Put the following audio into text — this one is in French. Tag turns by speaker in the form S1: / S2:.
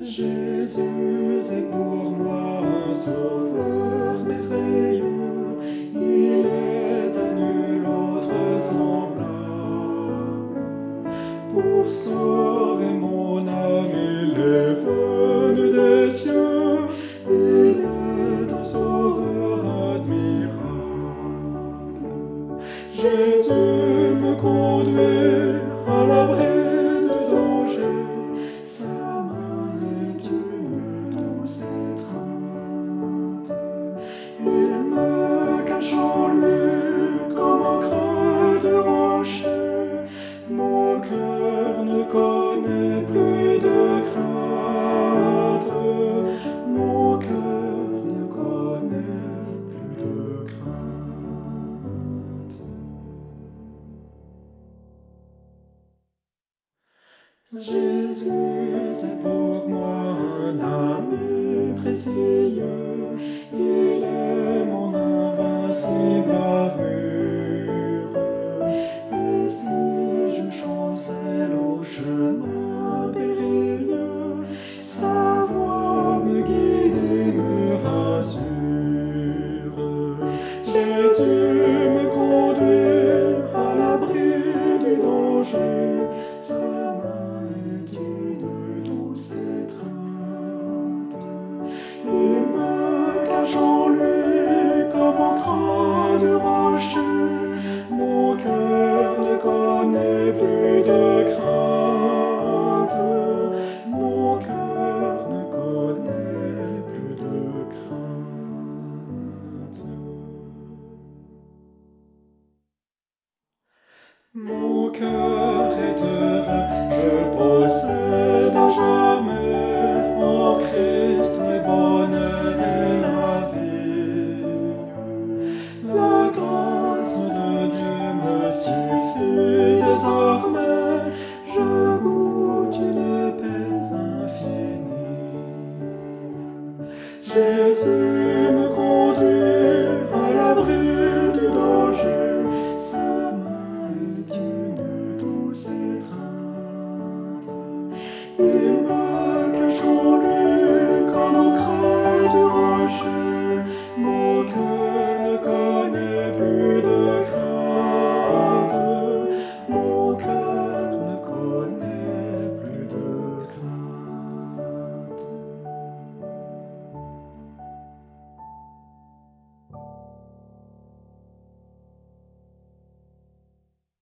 S1: Jésus est pour moi un sauveur merveilleux, il est à nul autre semblable. Pour sauver mon âme, il est venu des cieux, il est un sauveur admirable. Jésus me conduit Jésus est pour moi un ami précieux, il est mon invincible Mon cœur est heureux désormais, je goûte une paix infinie. Jésus me conduit à l'abri du danger, sa main est une douce étreinte.